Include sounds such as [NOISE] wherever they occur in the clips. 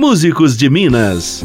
Músicos de Minas.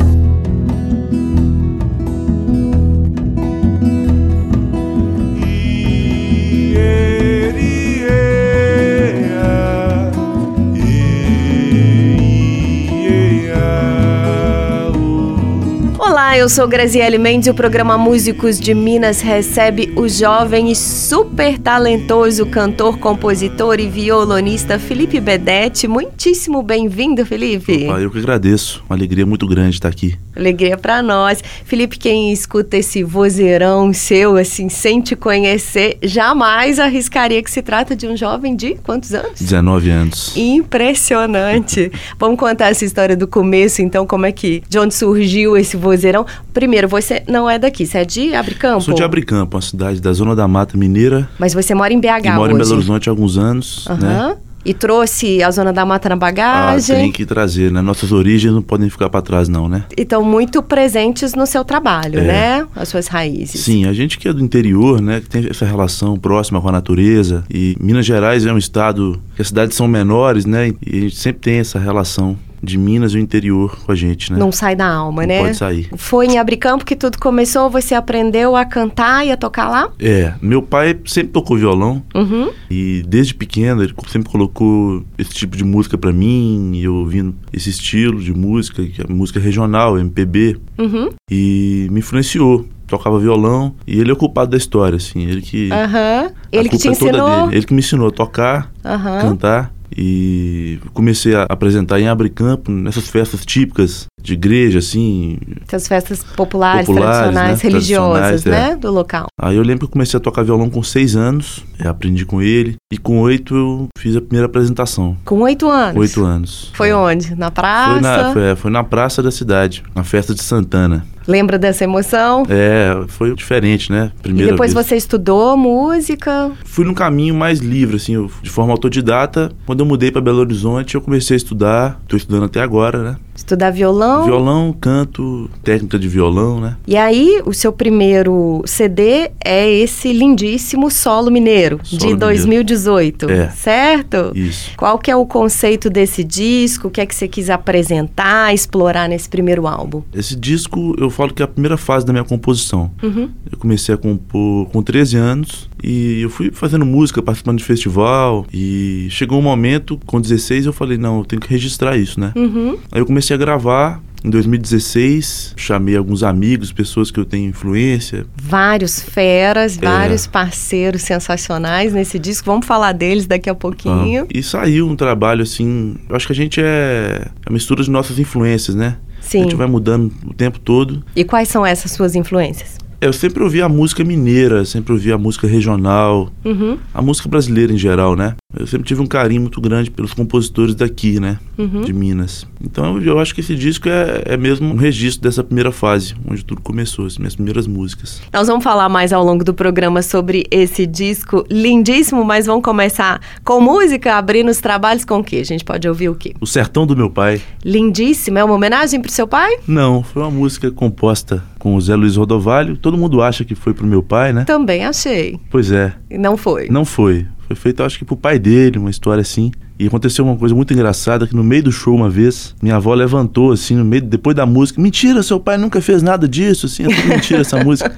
Olá, eu sou Graziele Mendes e o programa Músicos de Minas recebe o jovem e super talentoso cantor, compositor e violonista Felipe Bedete. Muitíssimo bem-vindo, Felipe. Opa, eu que agradeço. Uma alegria muito grande estar aqui. Alegria para nós. Felipe, quem escuta esse vozeirão seu, assim, sem te conhecer, jamais arriscaria que se trata de um jovem de quantos anos? 19 anos. Impressionante. [LAUGHS] Vamos contar essa história do começo, então, como é que, de onde surgiu esse vozeirão? Primeiro, você não é daqui, você é de Abricampo? Sou de Abricampo, uma cidade da Zona da Mata Mineira. Mas você mora em BH e moro hoje. em Belo Horizonte há alguns anos, Aham. né? E trouxe a Zona da Mata na Ah, bagagem. tem que trazer, né? Nossas origens não podem ficar para trás não, né? E estão muito presentes no seu trabalho, É. né? As suas raízes. Sim, a gente que é do interior, né, que tem essa relação próxima com a natureza, e Minas Gerais é um estado que as cidades são menores, né, e a gente sempre tem essa relação de Minas e o interior com a gente, né? Não sai da alma, Não né? pode sair. Foi em Abricampo que tudo começou, você aprendeu a cantar e a tocar lá? É, meu pai sempre tocou violão, Uhum. E desde pequeno ele sempre colocou esse tipo de música pra mim, e eu ouvindo esse estilo de música, que é música regional, MPB, Uhum. e me influenciou. Tocava violão e ele é o culpado da história, assim, ele que a Ele que te é ensinou? Ele que me ensinou a tocar, Aham. cantar e comecei a apresentar em Abricampo nessas festas típicas de igreja, assim. Essas festas populares, Populares, tradicionais, né? religiosas, Tradicionais, né? é. Do local. Aí eu lembro que eu comecei a tocar violão com seis anos, eu aprendi com ele e com oito eu fiz a primeira apresentação. Com oito anos. Oito anos. Foi onde? Na praça? Foi na, foi, é, foi na praça da cidade, na festa de Santana. Lembra dessa emoção? É, foi diferente, né? E Primeira depois vez. você estudou música? Fui num caminho mais livre, assim, eu- de forma autodidata. Quando eu mudei para Belo Horizonte, eu comecei a estudar. Tô estudando até agora, né? Estudar violão? Violão, canto, técnica de violão, né? E aí, o seu primeiro CD é esse lindíssimo Solo Mineiro, Solo de Mineiro. 2018, É. certo? Isso. Qual que é o conceito desse disco? O que é que você quis apresentar, explorar nesse primeiro álbum? Esse disco, eu falo que é a primeira fase da minha composição. Uhum. Eu comecei a compor com 13 anos e eu fui fazendo música, participando de festival. E chegou um momento, com 16, eu falei: não, eu tenho que registrar isso, né? Uhum. Aí eu comecei a gravar. Em 2016, chamei alguns amigos, pessoas que eu tenho influência. Vários feras, É. vários parceiros sensacionais nesse disco. Vamos falar deles daqui a pouquinho. Ah, E saiu um trabalho assim. Eu acho que a gente é a mistura de nossas influências, né? A Sim. gente vai mudando o tempo todo. E quais são essas suas influências? Eu sempre ouvi a música mineira, sempre ouvi a música regional, Uhum. a música brasileira em geral, né? Eu sempre tive um carinho muito grande pelos compositores daqui, né? Uhum. De Minas. Então eu acho que esse disco é, é mesmo um registro dessa primeira fase, onde tudo começou, as minhas primeiras músicas. Nós vamos falar mais ao longo do programa sobre esse disco lindíssimo, mas vamos começar com música, abrindo os trabalhos com o quê? A gente pode ouvir o quê? O Sertão do Meu Pai. Lindíssimo, é uma homenagem pro seu pai? Não, foi uma música composta com o Zé Luiz Rodovalho. Todo mundo acha que foi pro meu pai, né? Também achei. Pois é, E Não foi. não foi. Foi feito, acho que pro pai dele, uma história assim. E aconteceu uma coisa muito engraçada que no meio do show uma vez, minha avó levantou assim no meio depois da música, mentira, seu pai nunca fez nada disso, assim, é tudo mentira essa [LAUGHS] música,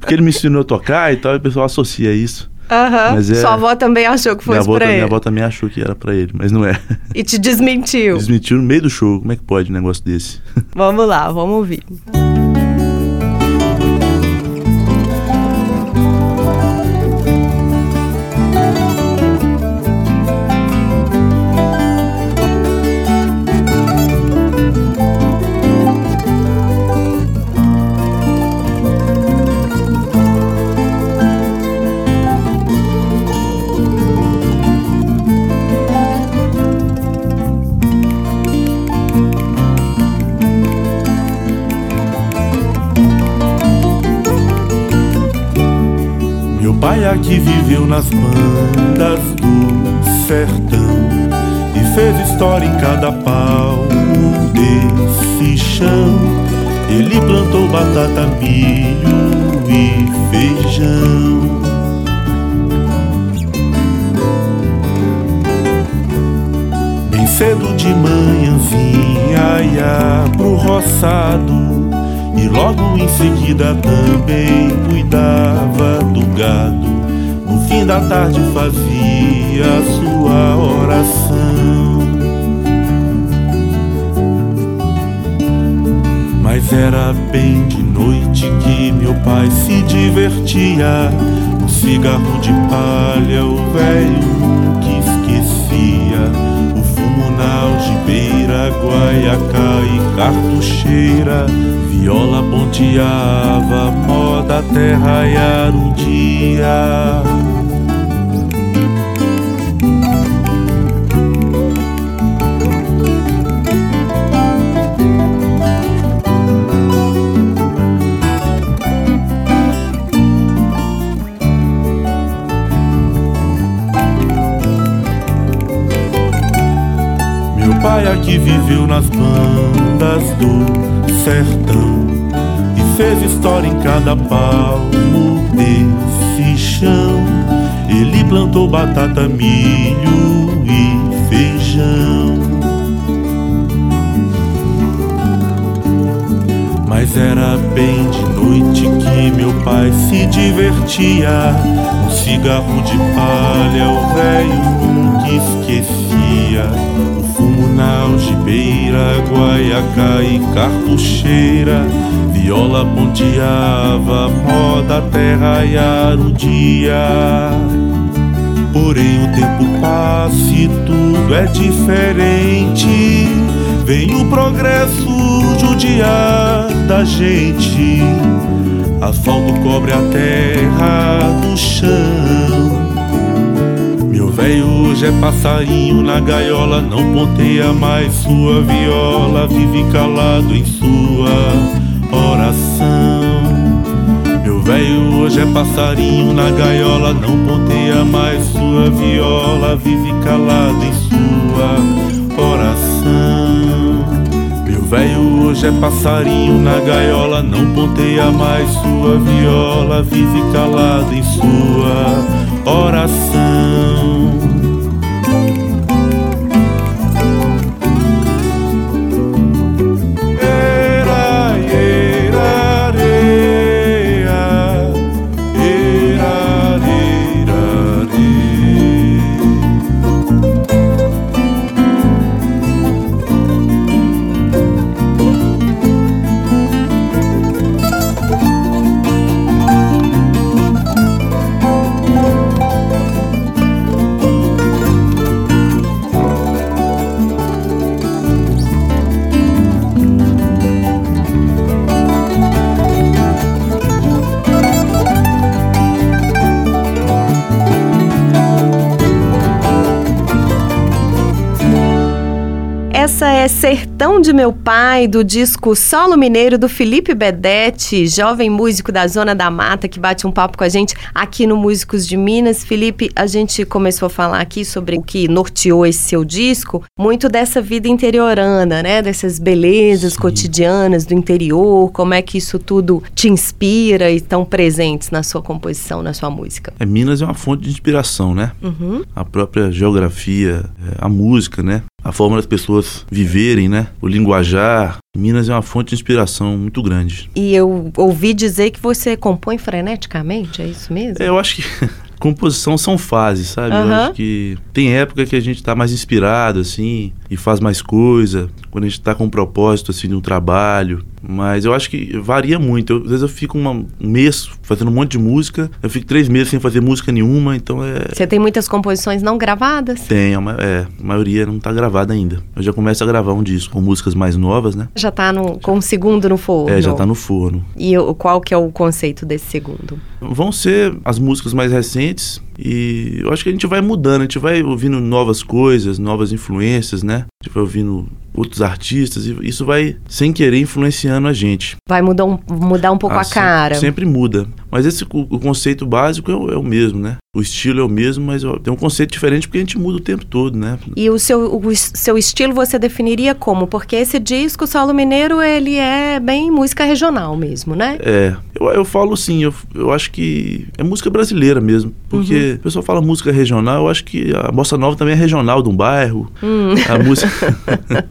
porque ele me ensinou a tocar e tal, e o pessoal associa isso. Aham. Mas é- Sua avó também achou que minha fosse avó, pra ta- minha ele. avó também achou que era pra ele, mas não é. [LAUGHS] E te desmentiu. Desmentiu no meio do show. Como é que pode um negócio desse? Vamos lá, vamos ouvir. Aqui viveu nas bandas do sertão e fez história em cada palmo desse chão. Ele plantou batata, milho e feijão. Bem cedo de manhãzinha ia pro roçado e logo em seguida também cuidava do gado. Fim da tarde fazia sua oração. Mas era bem de noite que meu pai se divertia. Um cigarro de palha, o velho algibeira, guaiaca e cartucheira. Viola ponteava, moda terra e o paia que viveu nas bandas do sertão e fez história em cada palmo desse chão. Ele plantou batata, milho e feijão. Mas era bem de noite que meu pai se divertia. Um cigarro de palha, o velho nunca esquecia algibeira, guaiaca e cartucheira, viola ponteava, moda terra e o dia. Porém o tempo passa e tudo é diferente. Vem o progresso judiar da gente. Asfalto cobre a terra do chão Véio hoje é passarinho na gaiola, não ponteia mais sua viola, vive calado em sua oração. Meu velho hoje é passarinho na gaiola, não ponteia mais sua viola, vive calado em sua oração. Meu velho hoje é passarinho na gaiola, não ponteia mais sua viola, vive calado em sua oração. Sertão de Meu Pai, do disco Solo Mineiro, do Felipe Bedete, jovem músico da Zona da Mata, que bate um papo com a gente aqui no Músicos de Minas. Felipe, a gente começou a falar aqui sobre o que norteou esse seu disco, muito dessa vida interiorana, né? Dessas belezas Sim. cotidianas do interior, como é que isso tudo te inspira e estão presentes na sua composição, na sua música. É, Minas é uma fonte de inspiração, né? Uhum. A própria geografia, é, a música, né? A forma das pessoas viverem, né? O linguajar. Minas é uma fonte de inspiração muito grande. E eu ouvi dizer que você compõe freneticamente, é isso mesmo? É, eu acho que [LAUGHS] composição são fases, sabe? Uhum. Eu acho que tem época que a gente tá mais inspirado, assim, e faz mais coisa. Quando a gente tá com um propósito, assim, de um trabalho. Mas eu acho que varia muito. Eu, às vezes eu fico uma, um mês fazendo um monte de música, eu fico três meses sem fazer música nenhuma, então é. Você tem muitas composições não gravadas? Tem, é, a maioria não tá gravada ainda. Eu já começo a gravar um disco com músicas mais novas, né? Já tá no, com o segundo no forno? É, já tá no forno. E o, qual que é o conceito desse segundo? Vão ser as músicas mais recentes, e eu acho que a gente vai mudando, a gente vai ouvindo novas coisas, novas influências, né? A gente vai ouvindo outros artistas e isso vai, sem querer, influenciando a gente. Vai mudar um, mudar um pouco ah, a cara. Sempre, sempre muda. Mas esse o conceito básico é o, é o, mesmo, né? O estilo é o mesmo, mas tem um conceito diferente porque a gente muda o tempo todo, né? E o seu, o seu estilo você definiria como? Porque esse disco, Solo Mineiro, ele é bem música regional mesmo, né? É. Eu, eu falo sim, eu, eu acho que é música brasileira mesmo. Porque porque o pessoal fala música regional, eu acho que a bossa nova também é regional de um bairro. Hum. A música. [LAUGHS]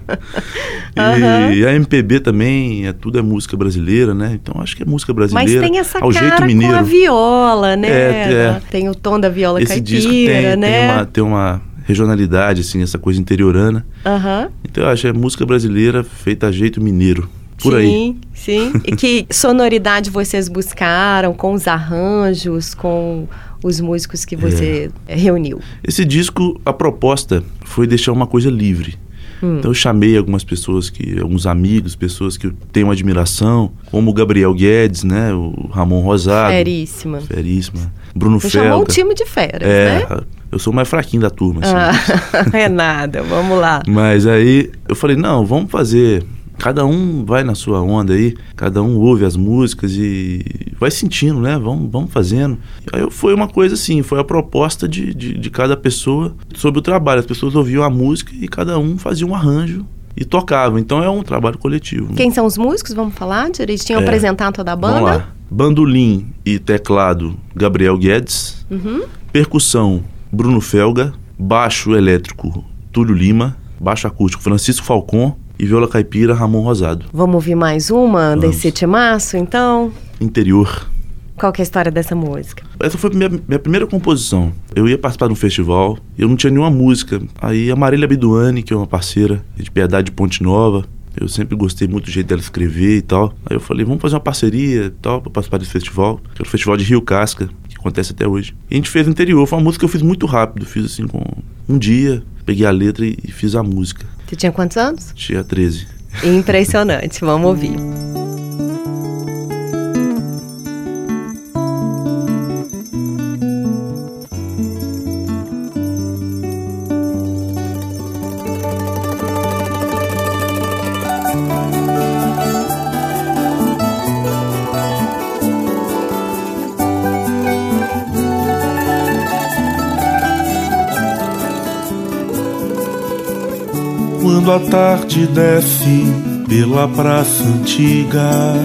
[LAUGHS] e a MPB também, é, tudo é música brasileira, né? Então acho que é música Mas brasileira. tem essa ao jeito cara mineiro. com a viola, né? É, é. Tem o tom da viola Esse caipira, disco tem, né? tem, uma, tem uma regionalidade, assim, essa coisa interiorana. Aham. Então eu acho que é música brasileira feita a jeito mineiro. Por aí. Sim, sim. E que sonoridade vocês buscaram com os arranjos, com os músicos que você É. reuniu? Esse disco, a proposta foi deixar uma coisa livre. Hum. Então eu chamei algumas pessoas que, alguns amigos, pessoas que eu tenho admiração, como o Gabriel Guedes, né, o Ramon Rosado, Feríssima. Feríssima, Bruno Você chamou um Felga. time de feras, é, né? eu sou o mais fraquinho da turma, assim. Ah, [LAUGHS] é nada, vamos lá. Aí, aí eu falei, não, vamos fazer. Cada um vai na sua onda aí, cada um ouve as músicas e vai sentindo, né? Vamos, vamos fazendo. Aí foi uma coisa assim, foi a proposta de, de, de cada pessoa sobre o trabalho. As pessoas ouviam a música e cada um fazia um arranjo e tocava. Então é um trabalho coletivo. né? Quem são os músicos? Vamos falar direitinho, É. apresentar toda a banda? Vamos lá. Bandolim e teclado, Gabriel Guedes. Uhum. Percussão, Bruno Felga. Baixo elétrico, Túlio Lima. Baixo acústico, Francisco Falcon. E viola caipira, Ramon Rosado. Vamos ouvir mais uma desse timaço, então? Interior. Qual que é a história dessa música? Essa foi a minha, minha primeira composição. Eu ia participar de um festival, eu não tinha nenhuma música. Aí a Marília Biduani, que é uma parceira de Piedade de Ponte Nova, eu sempre gostei muito do jeito dela escrever e tal. Aí eu falei, vamos fazer uma parceria e tal, pra participar desse festival, que é o Festival de Rio Casca, que acontece até hoje. E a gente fez interior, foi uma música que eu fiz muito rápido, fiz assim com um dia, peguei a letra e, e fiz a música. Você tinha quantos anos? Tinha 13. Impressionante, vamos ouvir. Quando a tarde desce pela praça antiga,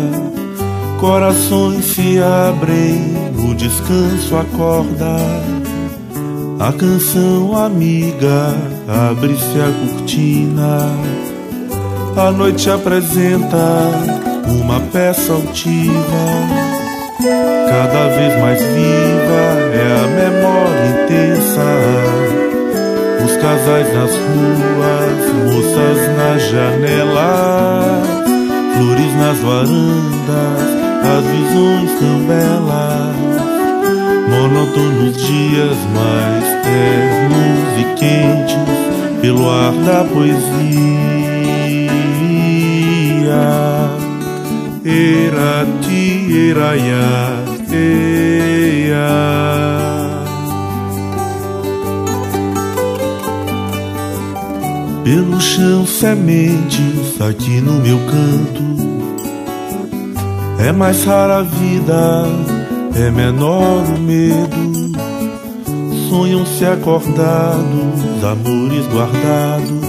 corações se abrem, o descanso acorda. A canção amiga abre-se a cortina. A noite apresenta uma peça altiva. Cada vez mais viva é a memória intensa. Os casais nas ruas, moças na janela, flores nas varandas, as visões tão belas. Monótonos dias mais ternos e quentes pelo ar da poesia. Erati, eraiá, eia. Pelo chão sementes aqui no meu canto. É mais rara a vida, é menor o medo. Sonham-se acordados, amores guardados.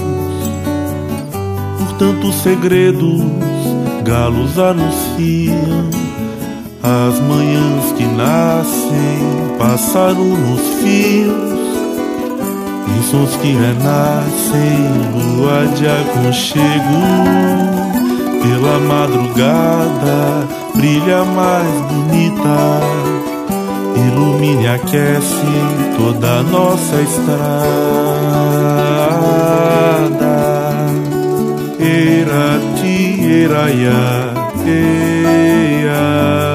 Por tantos segredos, galos anunciam as manhãs que nascem, pássaro nos fios. Em sons que renascem, lua de aconchego. Pela madrugada, brilha mais bonita. Ilumine e aquece toda a nossa estrada. Erati, eraiá, eia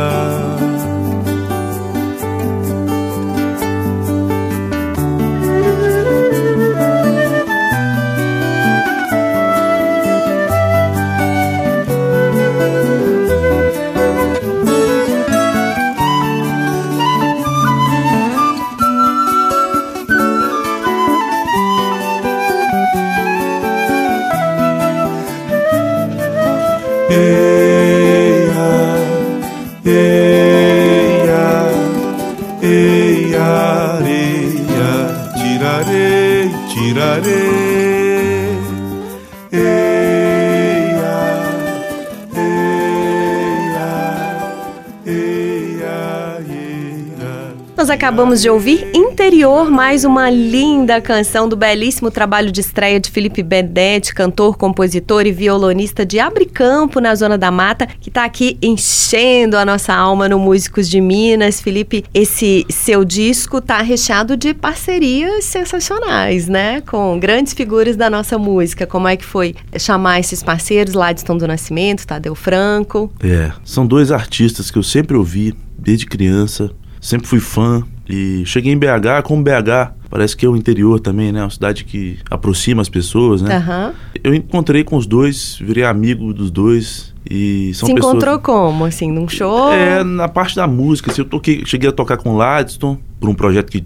acabamos de ouvir Interior mais uma linda canção do belíssimo trabalho de estreia de Felipe Benedetti, cantor, compositor e violonista de Abricampo, na Zona da Mata, que está aqui enchendo a nossa alma no Músicos de Minas. Felipe, esse seu disco tá recheado de parcerias sensacionais, né? Com grandes figuras da nossa música. Como é que foi chamar esses parceiros, Ladiston do Nascimento, Tadeu Franco? É, são dois artistas que eu sempre ouvi desde criança, sempre fui fã e cheguei em BH, como BH parece que é o interior também, né? Uma cidade que aproxima as pessoas, né? Aham. Eu encontrei com os dois, virei amigo dos dois e são Se pessoas... encontrou como? Assim, num show? É, na parte da música, assim, eu toquei, cheguei a tocar com o Ladiston, por um projeto que,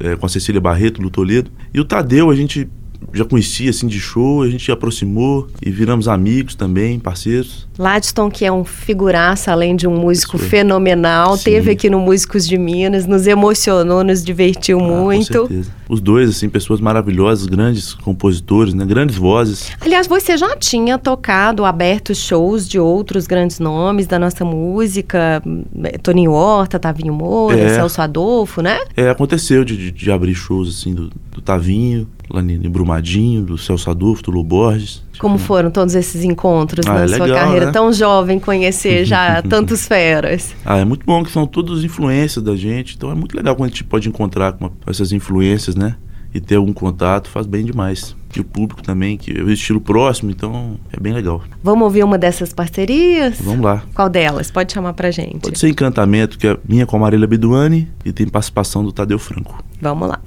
é, com a Cecília Barreto, do Toledo. E o Tadeu, a gente já conhecia, assim, de show, a gente se aproximou e viramos amigos também, parceiros. Ladiston, que é um figuraço, além de um músico fenomenal, Sim. teve aqui no Músicos de Minas, nos emocionou, nos divertiu Ah, Com muito. certeza. Os dois, assim, pessoas maravilhosas, grandes compositores, né? Grandes vozes. Aliás, você já tinha tocado, aberto shows de outros grandes nomes da nossa música, Toninho Horta, Tavinho Moura, É. Celso Adolfo, né? É, aconteceu de, de- de abrir shows, assim, do, do Tavinho, lá em Brumadinho, do Celso Adolfo, do Lu Borges. Como foram todos esses encontros Ah, na é sua legal, carreira né? tão jovem, conhecer já [LAUGHS] tantos feras? Ah, é muito bom que são todas influências da gente. Então é muito legal quando a gente pode encontrar com, essas influências, né? E ter algum contato, faz bem demais. E o público também, que é o estilo próximo, então é bem legal. Vamos ouvir uma dessas parcerias? Vamos lá. Qual delas? Pode chamar pra gente. Pode ser Encantamento, que é minha com a Marília Beduani, e tem participação do Tadeu Franco. Vamos lá.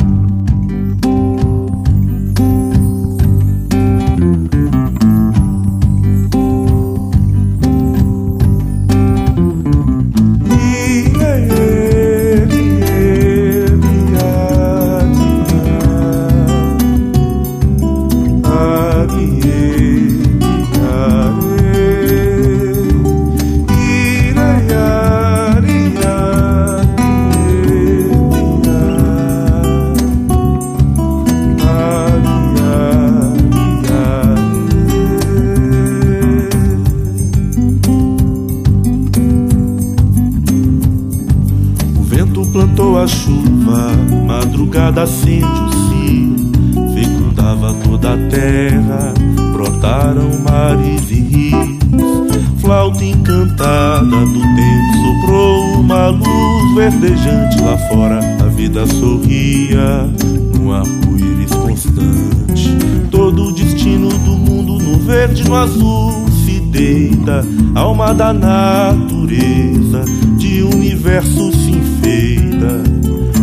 Verdejante lá fora, a vida sorria num arco-íris constante. Todo o destino do mundo no verde, no azul se deita, alma da natureza, de universo se enfeita.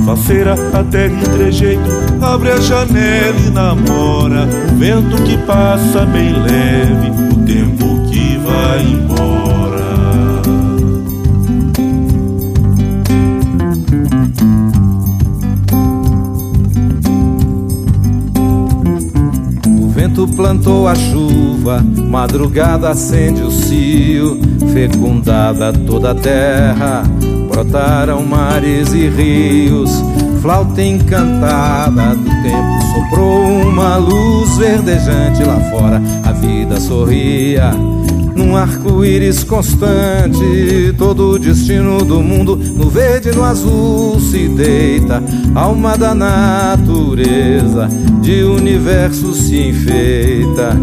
Faceira a terra em trejeito, abre a janela e namora. O vento que passa bem leve, o tempo que vai embora. Vento plantou a chuva, madrugada acende o cio, fecundada toda a terra, brotaram mares e rios, flauta encantada do tempo soprou uma luz verdejante lá fora, a vida sorria. Num arco-íris constante, todo o destino do mundo no verde e no azul se deita. Alma da natureza, de universo se enfeita.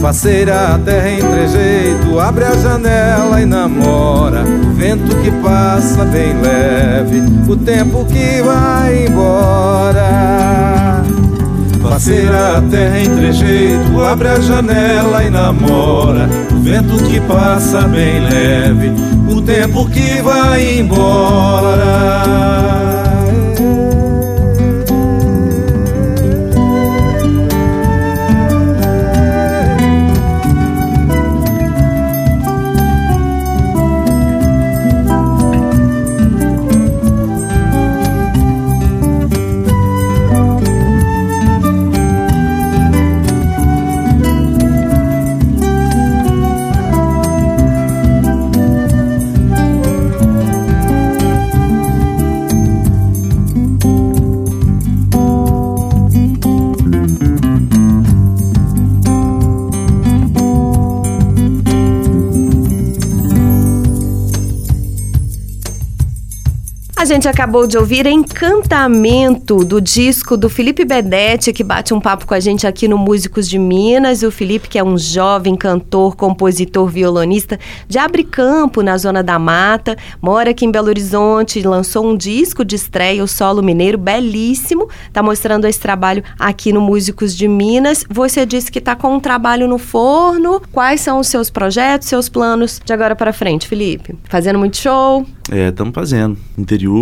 Faceira a terra em trejeito, abre a janela e namora. O vento que passa bem leve, o tempo que vai embora. Faceira a terra em trejeito, abre a janela e namora. O vento que passa bem leve, o tempo que vai embora. Gente acabou de ouvir Encantamento do disco do Felipe Bedetti, que bate um papo com a gente aqui no Músicos de Minas. O Felipe, que é um jovem cantor, compositor, violonista de Abre Campo, na Zona da Mata, mora aqui em Belo Horizonte, lançou um disco de estreia, o Solo Mineiro, belíssimo. Tá mostrando esse trabalho aqui no Músicos de Minas. Você disse que tá com um trabalho no forno. Quais são os seus projetos, seus planos de agora para frente, Felipe? Fazendo muito show? É, estamos fazendo. Interior,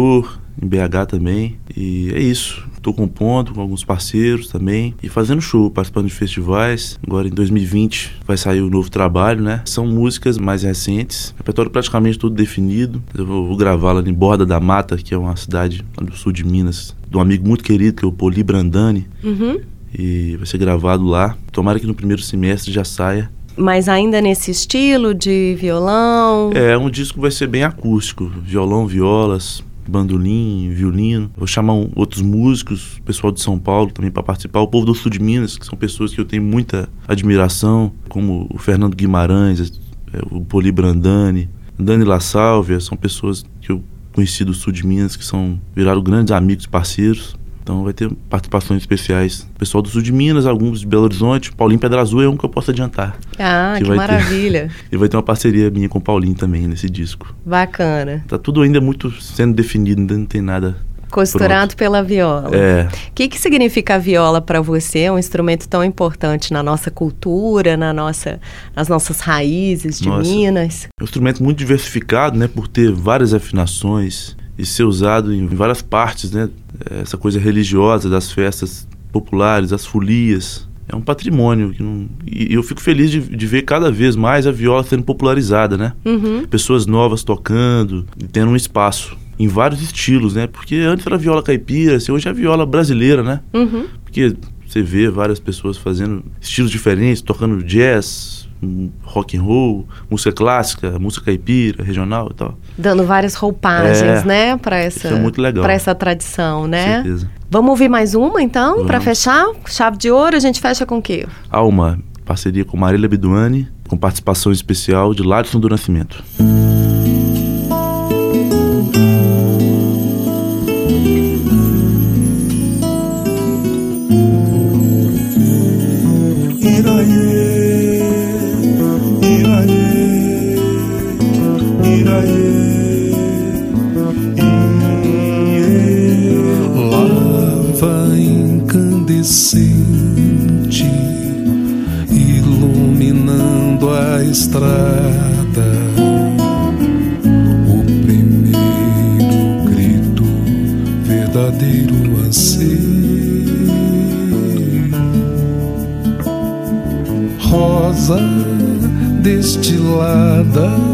em BH também. E é isso. Estou compondo com alguns parceiros também e fazendo show, participando de festivais. Agora em 2020 vai sair o novo trabalho, né? São músicas mais recentes, repertório praticamente todo definido. Eu vou, vou gravar lá em Borda da Mata, que é uma cidade lá do sul de Minas, de um amigo muito querido, que é o Poli Brandani. Uhum. E vai ser gravado lá. Tomara que no primeiro semestre já saia. Mas ainda nesse estilo de violão? É, um disco vai ser bem acústico. Violão, violas, bandolim, violino. Vou chamar um, outros músicos, pessoal de São Paulo também para participar. O povo do sul de Minas, que são pessoas que eu tenho muita admiração, como o Fernando Guimarães, é, o Poli Brandani, Dani La Sálvia, são pessoas que eu conheci do sul de Minas, que são viraram grandes amigos, parceiros. Então vai ter participações especiais. Pessoal do sul de Minas, alguns de Belo Horizonte. Paulinho Pedra Azul é um que eu posso adiantar. Ah, que, que maravilha. Ter... [LAUGHS] e vai ter uma parceria minha com o Paulinho também nesse disco. Bacana. Tá tudo ainda muito sendo definido, ainda não tem nada Costurado Pronto. pela viola. É. O que, que significa a viola para você? É um instrumento tão importante na nossa cultura, na nossa, nas nossas raízes de nossa. Minas. É um instrumento muito diversificado, né? Por ter várias afinações e ser usado em várias partes, né? Essa coisa religiosa das festas populares, as folias. É um patrimônio. Que não... E eu fico feliz de, de, ver cada vez mais a viola sendo popularizada, né? Uhum. Pessoas novas tocando e tendo um espaço em vários estilos, né? Porque antes era viola caipira, assim, hoje é viola brasileira, né? Uhum. Porque você vê várias pessoas fazendo estilos diferentes, tocando jazz, rock and roll, música clássica, música caipira, regional e tal. Dando várias roupagens, é, né, para essa, é muito legal. para essa tradição, né? Com certeza. Vamos ouvir mais uma então, para fechar? Chave de ouro, a gente fecha com o quê? Alma, parceria com Marília Biduani, com participação especial de Ladson do Nascimento. velada estrada. O primeiro grito verdadeiro a ser. Rosa destilada.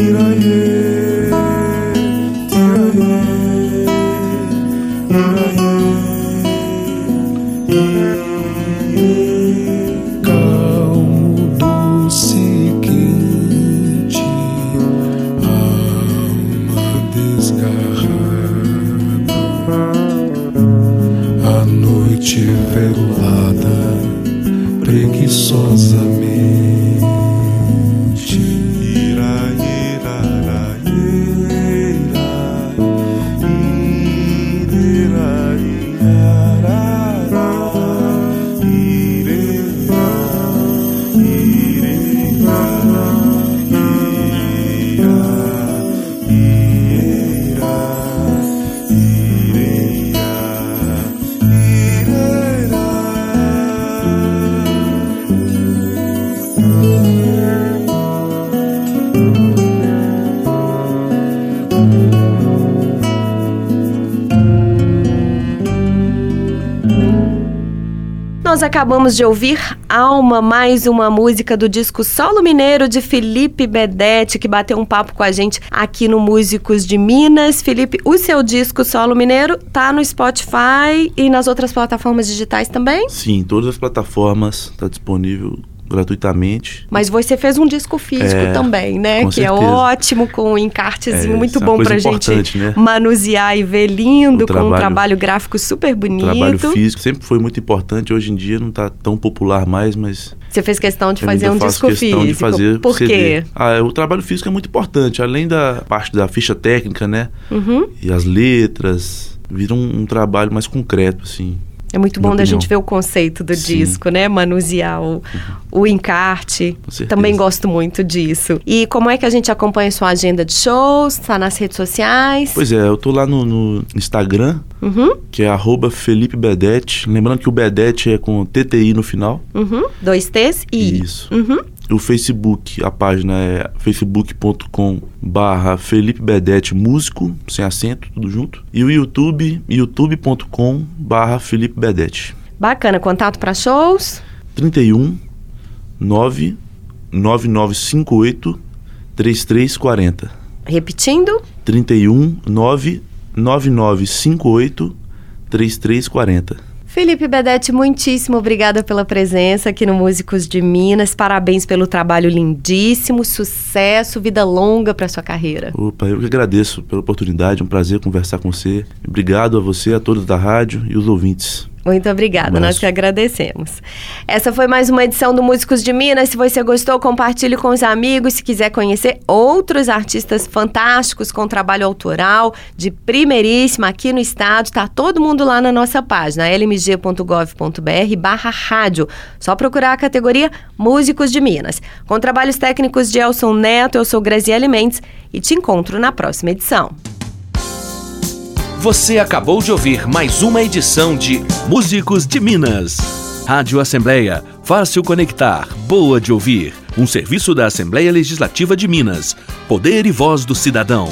bir ayı. Nós acabamos de ouvir Alma, mais uma música do disco Solo Mineiro de Felipe Bedetti, que bateu um papo com a gente aqui no Músicos de Minas. Felipe, o seu disco Solo Mineiro tá no Spotify e nas outras plataformas digitais também? Sim, todas as plataformas está disponível gratuitamente. Mas você fez um disco físico É, também, né? que é certeza. ótimo, com um encartezinho É, muito é bom pra gente né? manusear e ver lindo, O com um trabalho- trabalho gráfico super O bonito. trabalho físico sempre foi muito importante. Hoje em dia não está tão popular mais, mas Você fez questão de fazer um disco físico. de fazer Por CD. quê? Ah, o trabalho físico é muito importante. Além da parte da ficha técnica, né? Uhum. E as letras, vira um, um trabalho mais concreto, assim. É muito bom da gente ver o conceito do Sim. disco, né? Manusear o, o encarte. Também gosto muito disso. E como é que a gente acompanha sua agenda de shows? Tá nas redes sociais? Pois é, eu tô lá no, no Instagram, Uhum, que é arroba Felipe Bedete. Lembrando que o Bedete é com TTI no final. uhum. Dois T's e... Isso. Uhum. O Facebook, a página é facebook.com barra Felipe Bedete Músico, sem acento, tudo junto. E o YouTube, youtube.com barra Felipe Bedete. Bacana. Contato para shows? 31 9 9958 3340. Repetindo? 31 9 9958 3340. Felipe Bedetti, muitíssimo obrigada pela presença aqui no Músicos de Minas. Parabéns pelo trabalho lindíssimo, sucesso, vida longa para sua carreira. Opa, eu que agradeço pela oportunidade, um prazer conversar com você. Obrigado a você, a todos da rádio e os ouvintes. Muito obrigada, Abraço. nós que agradecemos. Essa foi mais uma edição do Músicos de Minas. Se você gostou, compartilhe com os amigos. Se quiser conhecer outros artistas fantásticos com trabalho autoral de primeiríssima aqui no estado, tá todo mundo lá na nossa página, lmg.gov.br barra rádio. Só procurar a categoria Músicos de Minas. Com trabalhos técnicos de Elson Neto, eu sou Graziele Mendes e te encontro na próxima edição. Você acabou de ouvir mais uma edição de Músicos de Minas. Rádio Assembleia. Fácil conectar. Boa de ouvir. Um serviço da Assembleia Legislativa de Minas. Poder e voz do cidadão.